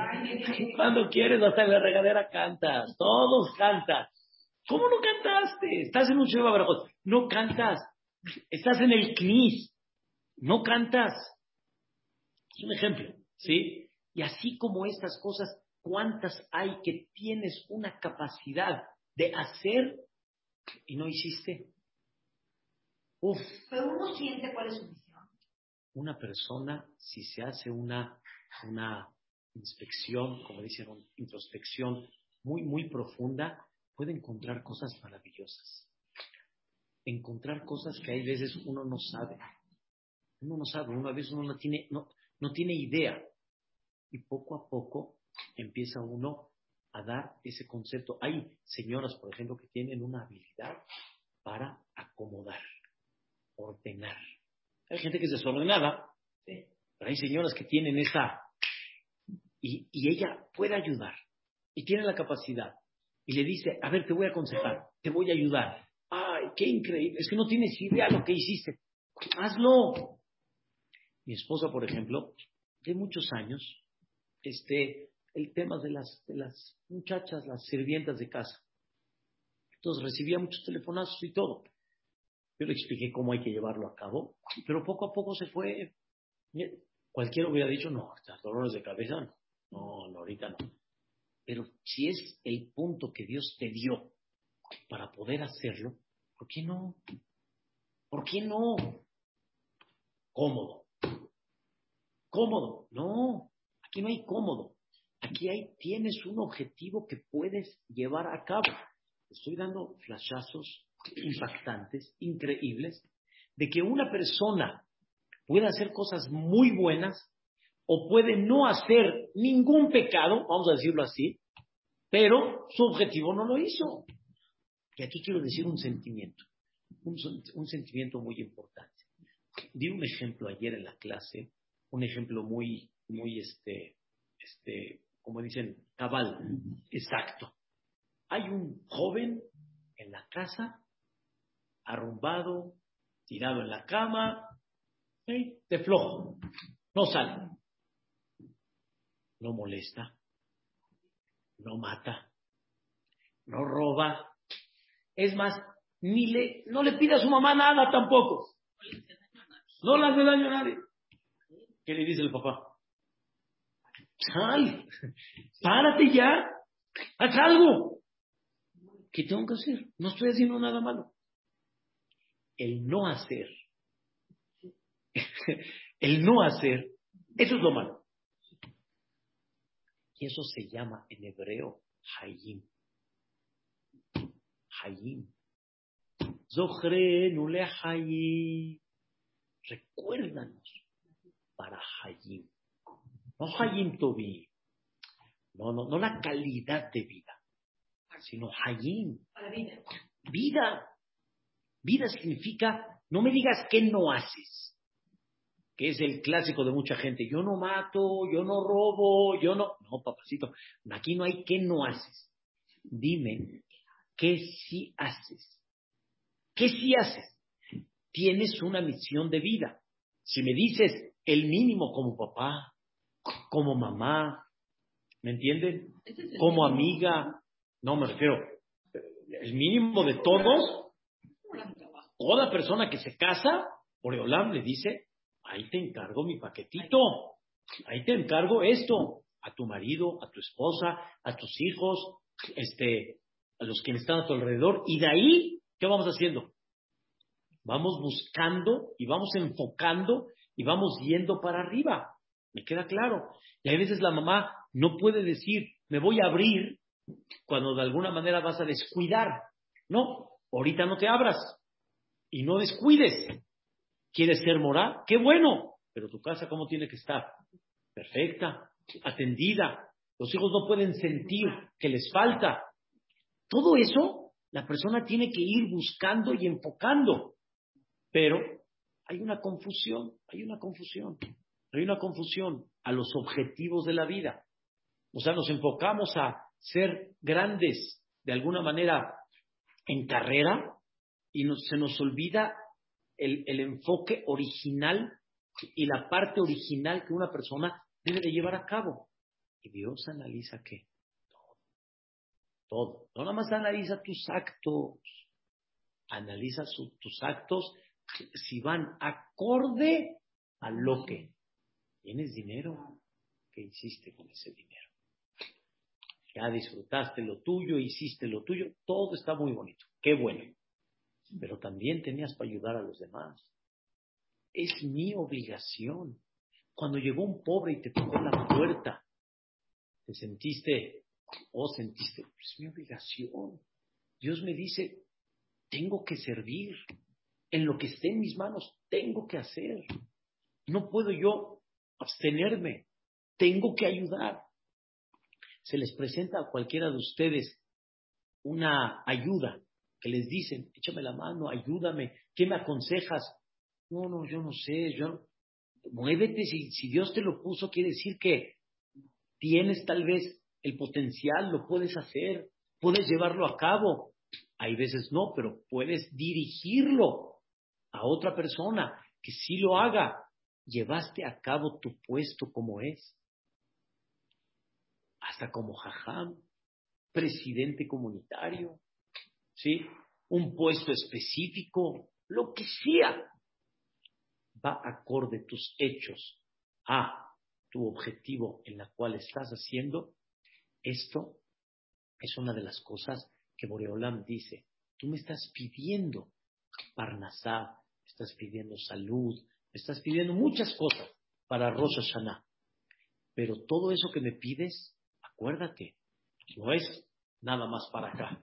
Cuando quieres, hasta en la regadera cantas. Todos cantan. ¿Cómo no cantaste? Estás en un Sheba Barajot. No cantas. Estás en el Knis. No cantas. Es un ejemplo, ¿sí? Y así como estas cosas, ¿cuántas hay que tienes una capacidad de hacer y no hiciste? Uf. Pero uno siente cuál es su misión. Una persona, si se hace una, una inspección, como dicen, una introspección muy, muy profunda, puede encontrar cosas maravillosas. Encontrar cosas que hay veces uno no sabe. Uno no sabe, uno a veces uno no tiene, no, no tiene idea. Y poco a poco empieza uno a dar ese concepto. Hay señoras, por ejemplo, que tienen una habilidad para acomodar, ordenar. Hay gente que es desordenada, pero hay señoras que tienen esa... Y, y ella puede ayudar y tiene la capacidad. Y le dice, a ver, te voy a aconsejar, te voy a ayudar. Ay, qué increíble. Es que no tienes idea lo que hiciste. Hazlo. Mi esposa, por ejemplo, de muchos años, este, el tema de las, de las muchachas, las sirvientas de casa. Entonces recibía muchos telefonazos y todo. Yo le expliqué cómo hay que llevarlo a cabo, pero poco a poco se fue. Cualquiera hubiera dicho, no, dolores de cabeza, no, no, ahorita no. Pero si es el punto que Dios te dio para poder hacerlo, ¿por qué no? ¿Por qué no? Cómodo. Cómodo. No, aquí no hay cómodo. Aquí hay, tienes un objetivo que puedes llevar a cabo. Estoy dando flashazos impactantes, increíbles, de que una persona puede hacer cosas muy buenas o puede no hacer ningún pecado, vamos a decirlo así, pero su objetivo no lo hizo. Y aquí quiero decir un sentimiento, un, sentimiento muy importante. Di un ejemplo ayer en la clase, un ejemplo muy, muy, este, este, como dicen, cabal, exacto. Hay un joven en la casa, arrumbado, tirado en la cama, de flojo, no sale, no molesta, no mata, no roba. Es más, ni le, no le pide a su mamá nada tampoco. No le hace daño a nadie. ¿Qué le dice el papá? Sal, párate ya, haz algo. ¿Qué tengo que hacer? No estoy haciendo nada malo. El no hacer, el no hacer, eso es lo malo. Y eso se llama en hebreo Hayim. Hayim. Zohrenu Hayim. Recuérdanos para Hayim. No Hayim Tobi. No, no, no la calidad de vida, sino Hayim. Para vida. Vida. Vida significa, no me digas qué no haces que es el clásico de mucha gente. Yo no mato, yo no robo, yo no... No, papacito, aquí no hay qué no haces. Dime, ¿qué sí haces? ¿Qué sí haces? Tienes una misión de vida. Si me dices el mínimo como papá, como mamá, ¿me entienden? Como amiga, no me refiero, el mínimo de todos, toda persona que se casa, Oreolam le dice, ahí te encargo mi paquetito, ahí te encargo esto, a tu marido, a tu esposa, a tus hijos, este, a los que están a tu alrededor, y de ahí, ¿qué vamos haciendo? Vamos buscando y vamos enfocando y vamos yendo para arriba. Me queda claro. Y a veces la mamá no puede decir, me voy a abrir cuando de alguna manera vas a descuidar. No, ahorita no te abras y no descuides. ¿Quieres ser moral? ¡Qué bueno! Pero tu casa, ¿cómo tiene que estar? Perfecta, atendida. Los hijos no pueden sentir que les falta. Todo eso la persona tiene que ir buscando y enfocando. Pero hay una confusión, hay una confusión, hay una confusión a los objetivos de la vida. O sea, nos enfocamos a ser grandes de alguna manera en carrera y se nos olvida el, el enfoque original y la parte original que una persona debe de llevar a cabo. Y Dios analiza qué? Todo. Todo. No nada más analiza tus actos. Analiza tus actos si van acorde a lo que tienes dinero. ¿Qué hiciste con ese dinero? Ya disfrutaste lo tuyo, hiciste lo tuyo, todo está muy bonito. Qué bueno. Pero también tenías para ayudar a los demás. Es mi obligación. Cuando llegó un pobre y te tocó la puerta, te sentiste, o sentiste, es mi obligación. Dios me dice, tengo que servir. En lo que esté en mis manos, tengo que hacer. No puedo yo abstenerme. Tengo que ayudar. Se les presenta a cualquiera de ustedes una ayuda que les dicen, échame la mano, ayúdame, ¿qué me aconsejas? No, no, yo no sé, yo muévete, si, si Dios te lo puso, quiere decir que tienes tal vez el potencial, lo puedes hacer, puedes llevarlo a cabo. Hay veces no, pero puedes dirigirlo a otra persona que sí lo haga. Llevaste a cabo tu puesto como es. Hasta como jajam, presidente comunitario, ¿sí? Un puesto específico, lo que sea va acorde tus hechos a tu objetivo en la cual estás haciendo, esto es una de las cosas que Boreolam dice. Tú me estás pidiendo Parnasá, estás pidiendo salud, estás pidiendo muchas cosas para Rosh Hashanah. Pero todo eso que me pides, acuérdate, no es nada más para acá.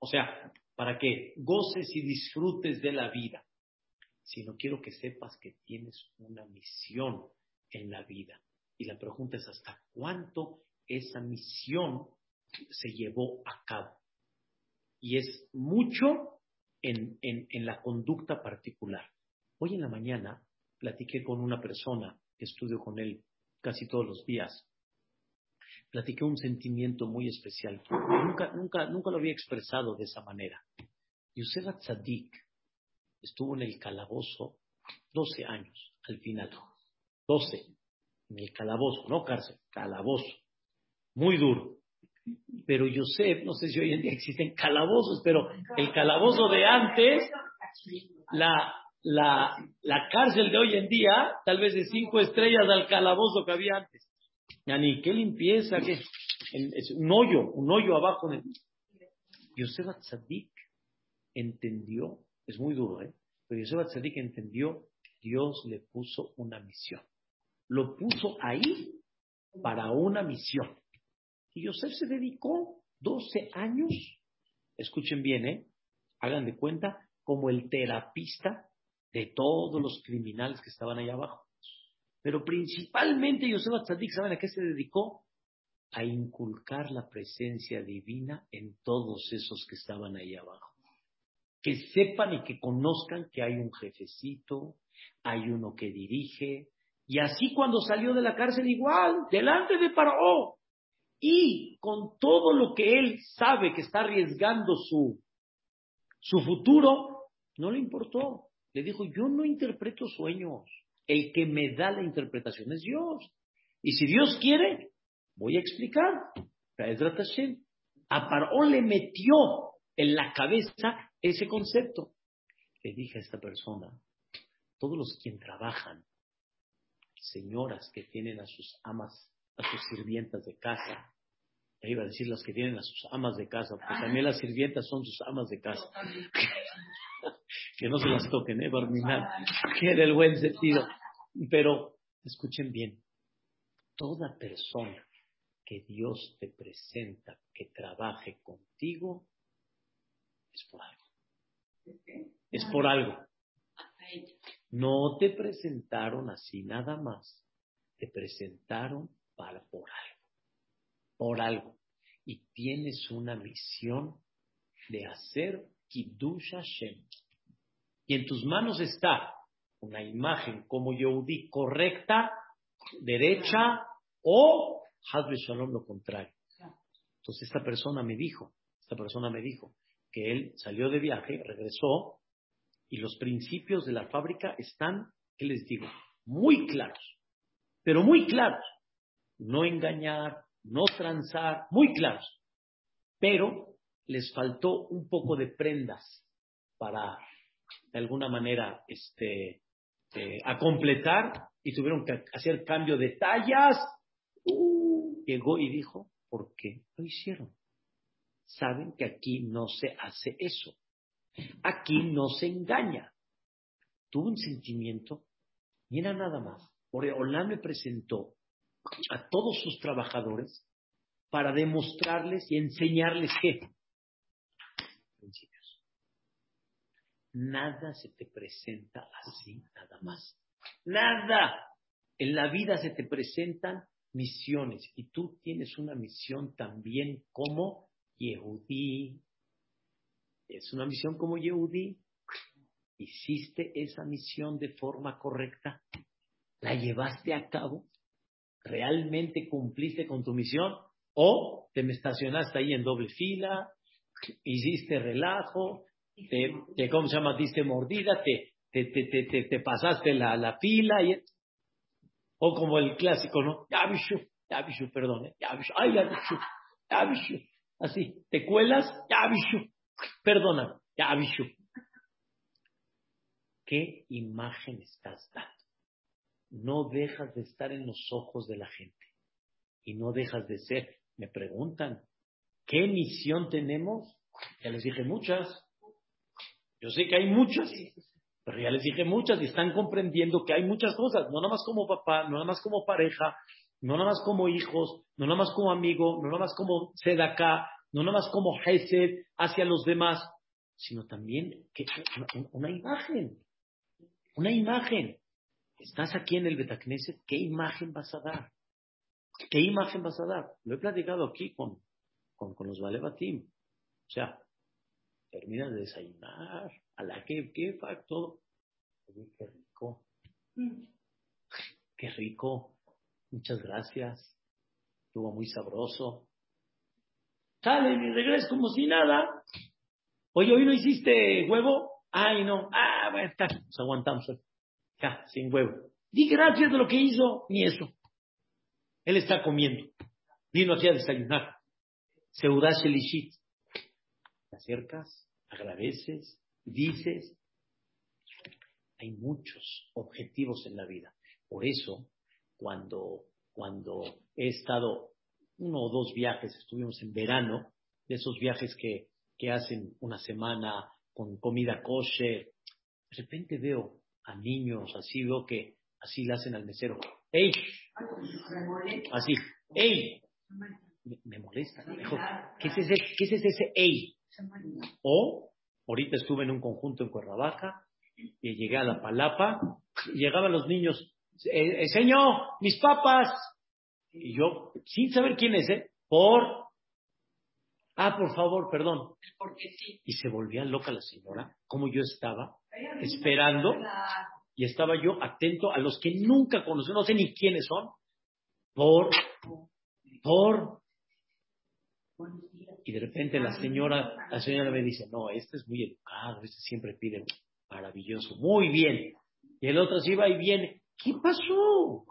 O sea, para que goces y disfrutes de la vida sino quiero que sepas que tienes una misión en la vida. Y la pregunta es hasta cuánto esa misión se llevó a cabo. Y es mucho en, en, la conducta particular. Hoy en la mañana platiqué con una persona estudio con él casi todos los días. Platiqué un sentimiento muy especial. Nunca, nunca, nunca lo había expresado de esa manera. Yosef Tzadik estuvo en el calabozo 12 años al final. 12 en el calabozo, no cárcel, calabozo. Muy duro. Pero Yosef, no sé si hoy en día existen calabozos, pero el calabozo de antes, la, la, la cárcel de hoy en día, tal vez de cinco estrellas al calabozo que había antes. Ni qué limpieza, qué, es un hoyo, un hoyo abajo. De... Yosef Atzadik entendió es muy duro, ¿eh? Pero Yosef Atzadik entendió, Dios le puso una misión. Lo puso ahí para una misión. Y Yosef se dedicó 12 años, escuchen bien, ¿eh? Hagan de cuenta, como el terapista de todos los criminales que estaban ahí abajo. Pero principalmente Yosef Atzadik, ¿saben a qué se dedicó? A inculcar la presencia divina en todos esos que estaban ahí abajo que sepan y que conozcan que hay un jefecito, hay uno que dirige, y así cuando salió de la cárcel igual, delante de Paró, y con todo lo que él sabe que está arriesgando su, su futuro, no le importó. Le dijo, yo no interpreto sueños, el que me da la interpretación es Dios. Y si Dios quiere, voy a explicar. A Paró le metió en la cabeza ese concepto. Le dije a esta persona, todos los quien trabajan, señoras que tienen a sus amas, a sus sirvientas de casa, iba a decir las que tienen a sus amas de casa, porque también las sirvientas son sus amas de casa. que no se las toquen, ¿eh, Barminal? Que era el buen sentido. Pero, escuchen bien, toda persona que Dios te presenta que trabaje contigo es por algo. Es por algo. No te presentaron así nada más. Te presentaron para por algo. Por algo. Y tienes una misión de hacer Kiddush Hashem. Y en tus manos está una imagen como Yehudi correcta, derecha o Hazbe Shalom lo contrario. Entonces esta persona me dijo, esta persona me dijo, que él salió de viaje, regresó Y los principios de la fábrica están, ¿qué les digo? Muy claros, pero muy claros. No engañar, no transar, muy claros. Pero les faltó un poco de prendas para, de alguna manera, este, eh, a completar y tuvieron que hacer cambio de tallas. Uh, llegó y dijo, ¿por qué lo hicieron? Saben que aquí no se hace eso. Aquí no se engaña. Tuvo un sentimiento y era nada más. Oreolán me presentó a todos sus trabajadores para demostrarles y enseñarles principios. Nada se te presenta así, nada más. Nada. En la vida se te presentan misiones y tú tienes una misión también como Yehudí. Es una misión como Yehudí. ¿Hiciste esa misión de forma correcta? ¿La llevaste a cabo? ¿Realmente cumpliste con tu misión? ¿O te estacionaste ahí en doble fila? hiciste relajo, te, ¿cómo se llama? Diste mordida, te, te, te, te, pasaste la, la fila, y, o como el clásico, ¿no? Yabishu, Yabishu, perdón, ¿eh? Yabishu, ay, Yabishu, Yabishu, así, te cuelas, Yabishu, perdona, Yabishu. ¿Qué imagen estás dando? No dejas de estar en los ojos de la gente y no dejas de ser. Me preguntan, ¿Qué misión tenemos? Ya les dije muchas. Yo sé que hay muchas, pero ya les dije muchas y están comprendiendo que hay muchas cosas, no nada más como papá, no nada más como pareja, no nada más como hijos, no nada más como amigo, no nada más como sedaka, no nada más como Hesed hacia los demás, sino también que una, una, imagen, una imagen. Estás aquí en el Betacneset, ¿qué imagen vas a dar? ¿Qué imagen vas a dar? Lo he platicado aquí con, con, con los Valebatim. O sea, terminas de desayunar, a la que, qué facto. qué rico. Mm. Qué rico. Muchas gracias. Estuvo muy sabroso. Sale y regreso como si nada. Oye, hoy no hiciste huevo. Ay, no. Ah, bueno, está. Nos aguantamos. Ya, sin huevo. Di gracias de lo que hizo, ni eso. Él está comiendo. Vino aquí a desayunar. Seudá Shelishit. Te acercas, agradeces, dices. Hay muchos objetivos en la vida. Por eso, cuando, cuando he estado uno o dos viajes, estuvimos en verano, de esos viajes que, que hacen una semana con comida kosher, de repente veo a niños, así veo que así le hacen al mesero. ¡Ey! Así, ¡ey! me, molesta. ¿qué es ese, qué es ese ey? O, ahorita estuve en un conjunto en Cuernavaca, y llegué a la palapa, y llegaban los niños, eh, eh, señor, mis papas. Y yo, sin saber quién es, ¿eh? Por. Ah, por favor, perdón. Y se volvía loca la señora, como yo estaba, esperando, y estaba yo atento a los que nunca conocí, no sé ni quiénes son, por, por, y de repente la señora, la señora me dice, no, este es muy educado, este siempre pide maravilloso, muy bien. Y el otro se va y viene, ¿qué pasó?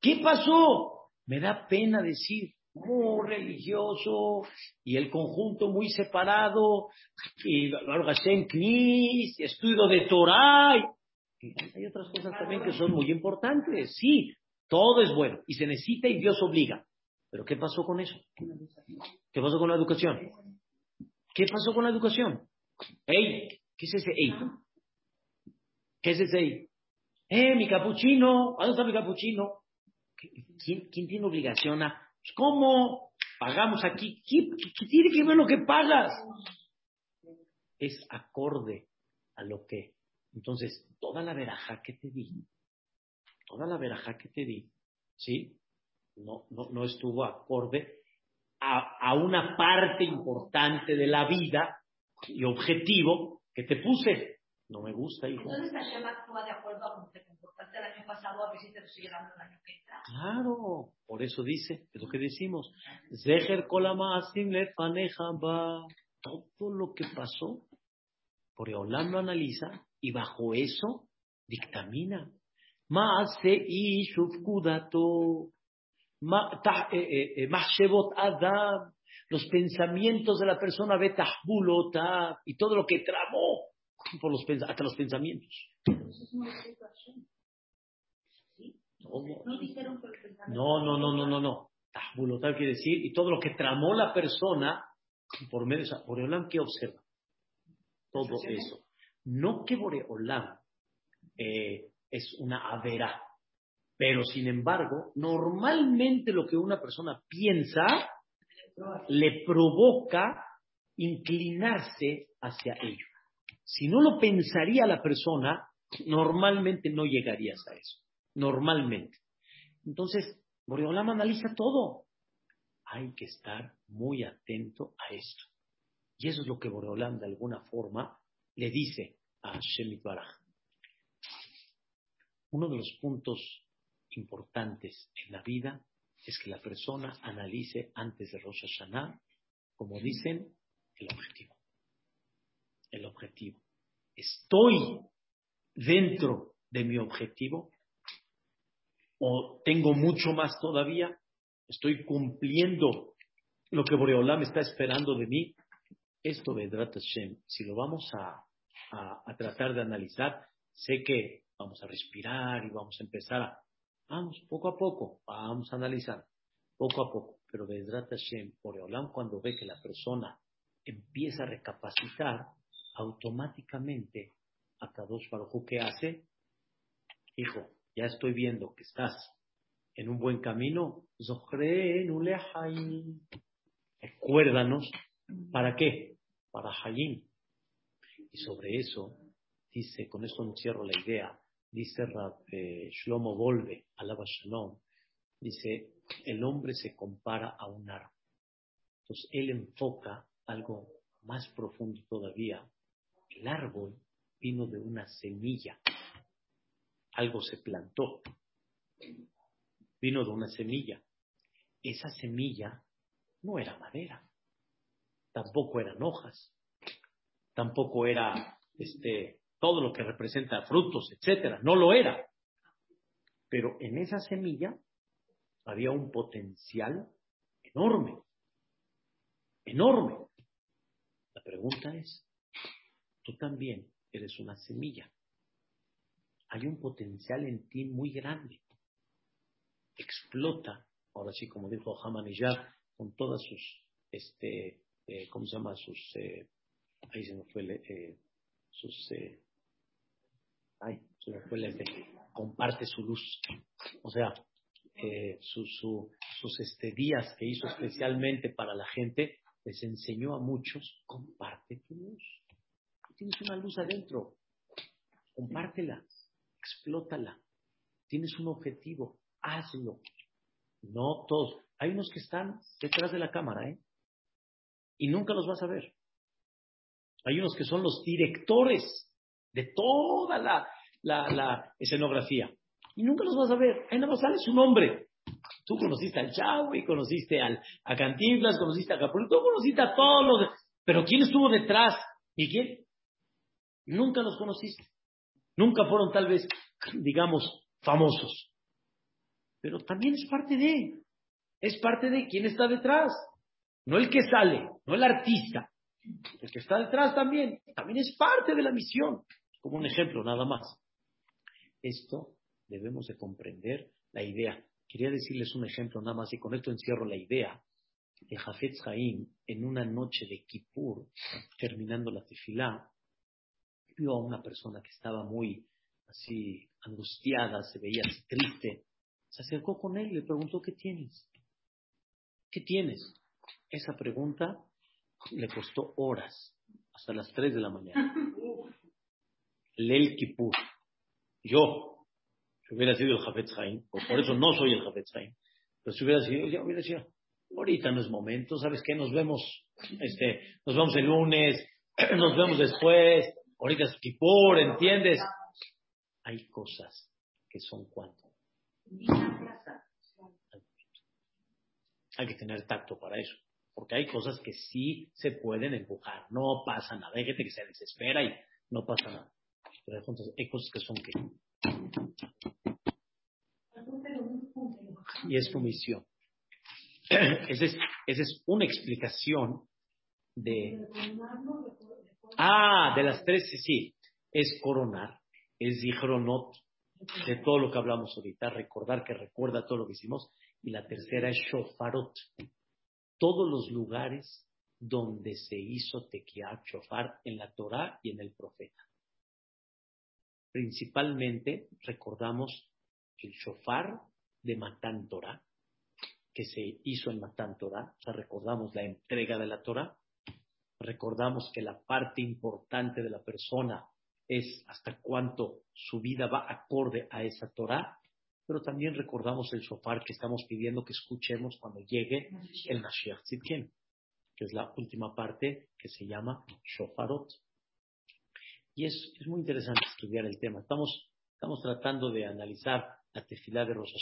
¿Qué pasó? Me da pena decir, muy religioso, y el conjunto muy separado, y Hashem Knis, estudio de Torah. Y hay otras cosas también que son muy importantes. Sí, todo es bueno, y se necesita y Dios obliga. Pero ¿qué pasó con eso? ¿Qué pasó con la educación? ¿Qué pasó con la educación? ¡Ey! ¿Qué es ese ey? ¿Qué es ese ey? ¡Eh, mi capuchino! ¿Dónde está mi capuchino? ¿Quién, tiene obligación a.? Pues, ¿Cómo? Pagamos aquí. ¿Qué, tiene que ver lo que pagas? Es acorde a lo que. Entonces, toda la veraja que te di, toda la veraja que te di, ¿sí? No, no, no estuvo acorde a, a, una parte importante de la vida y objetivo que te puse. No me gusta, hijo. Entonces Hashem actúa de acuerdo a cómo te comportaste el año pasado, a ver si te lo sigue dando el año que entra. Claro, por eso dice, es lo que decimos. Zeher kolama le va. Todo lo que pasó Boreolam lo analiza y bajo eso dictamina. Maase y shufkudato. Mahshevot Adam. Los pensamientos de la persona betahbulota y todo lo que tramó por los, hasta los pensamientos. No, no, no, no, no, no. Tahbulota quiere decir, y todo lo que tramó la persona por medio de Boreolam, ¿qué observa? Todo eso. No que Boreolam eh, es una avera, pero sin embargo, normalmente lo que una persona piensa le provoca inclinarse hacia ello. Si no lo pensaría la persona, normalmente no llegarías a eso. Normalmente. Entonces, Boreolam analiza todo. Hay que estar muy atento a esto. Y eso es lo que Boreolam de alguna forma le dice a Hashem Baraj. Uno de los puntos importantes en la vida es que la persona analice antes de Rosh Hashanah, como dicen, el objetivo. El objetivo. ¿Estoy dentro de mi objetivo? ¿O tengo mucho más todavía? ¿Estoy cumpliendo lo que Boreolam está esperando de mí? Esto, Vedrat Hashem, si lo vamos a, a tratar de analizar, sé que vamos a respirar y vamos a empezar a Vamos, poco a poco, vamos a analizar, poco a poco. Pero Vedrat Hashem, Boreolam, cuando ve que la persona empieza a recapacitar, automáticamente, a Kadosh Baruj ¿qué hace? Hijo, ya estoy viendo que estás en un buen camino. Recuérdanos, ¿para qué? Para Hayim. Y sobre eso, dice, con esto encierro la idea, dice eh, Shlomo Volve, alaba Shalom, dice, el hombre se compara a un árbol. Entonces él enfoca algo más profundo todavía. El árbol vino de una semilla. Algo se plantó. Vino de una semilla. Esa semilla no era madera. Tampoco eran hojas. Tampoco era este todo lo que representa frutos, etcétera. No lo era. Pero en esa semilla había un potencial enorme. Enorme. La pregunta es, tú también eres una semilla. Hay un potencial en ti muy grande. Explota, ahora sí, como dijo Hamanillah, con todas sus, este, eh, ¿cómo se llama? Sus, eh, ahí se me fue, eh, sus, eh, ay, se me fue comparte su luz. O sea, eh, sus este, días que hizo especialmente para la gente, les enseñó a muchos, comparte tu luz. Tienes una luz adentro, compártela, explótala. Tienes un objetivo, hazlo. No todos. Hay unos que están detrás de la cámara, ¿eh? Y nunca los vas a ver. Hay unos que son los directores de toda la, la, escenografía. Y nunca los vas a ver. Ahí nada más sale su nombre. Tú conociste al Chavo y conociste al, a Cantinflas, conociste a Capullo, tú conociste a todos los. Pero ¿quién estuvo detrás? ¿Y quién? Nunca los conociste. Nunca fueron tal vez, digamos, famosos. Pero también es parte de. Es parte de quién está detrás. No el que sale, no el artista. El que está detrás también. También es parte de la misión como un ejemplo nada más. Esto debemos de comprender la idea. Quería decirles un ejemplo nada más y con esto encierro la idea de Jafet Haim en una noche de Kippur, terminando la tefilá, vio a una persona que estaba muy así angustiada, se veía triste. Se acercó con él y le preguntó, ¿qué tienes? ¿Qué tienes? Esa pregunta le costó horas, hasta las 3 de la mañana. Lel Kippur. Yo, si hubiera sido el Jafet Haim, por, eso no soy el Jafet Haim, pero si hubiera sido, ya hubiera sido, ahorita no es momento, ¿sabes qué? Nos vemos, este, nos vemos el lunes, nos vemos después, ahorita es Kippur, ¿entiendes? Hay cosas que son cuanto. Hay que tener tacto para eso, porque hay cosas que sí se pueden empujar, no pasa nada, hay gente que se desespera y no pasa nada. Pero hay cosas que son que. Y es tu misión. Esa es, esa es una explicación de... Ah, de las tres, sí. Es coronar, es dichronot, de todo lo que hablamos ahorita, recordar que recuerda todo lo que hicimos. Y la tercera es shofarot. Todos los lugares donde se hizo tequia, shofar, en la Torah y en el profeta. Principalmente recordamos el shofar de Matán Torah, que se hizo en Matán Torah, o sea, recordamos la entrega de la Torah, recordamos que la parte importante de la persona es hasta cuánto su vida va acorde a esa Torah, pero también recordamos el shofar que estamos pidiendo que escuchemos cuando llegue el Mashiach Tzidken, que es la última parte que se llama shofarot. Y es, es muy interesante estudiar el tema. Estamos, estamos tratando de analizar la tefilá de Rosh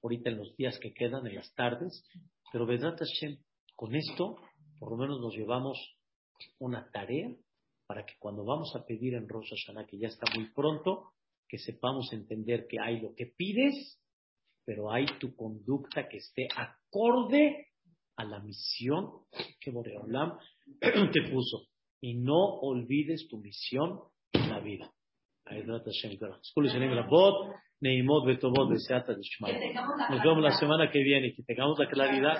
ahorita en los días que quedan, en las tardes, pero Vedrat Hashem, con esto, por lo menos nos llevamos una tarea para que cuando vamos a pedir en Rosh que ya está muy pronto, que sepamos entender que hay lo que pides, pero hay tu conducta que esté acorde a la misión que Boreolam te puso. Y no olvides tu misión en la vida. Nos vemos la semana que viene, que tengamos la claridad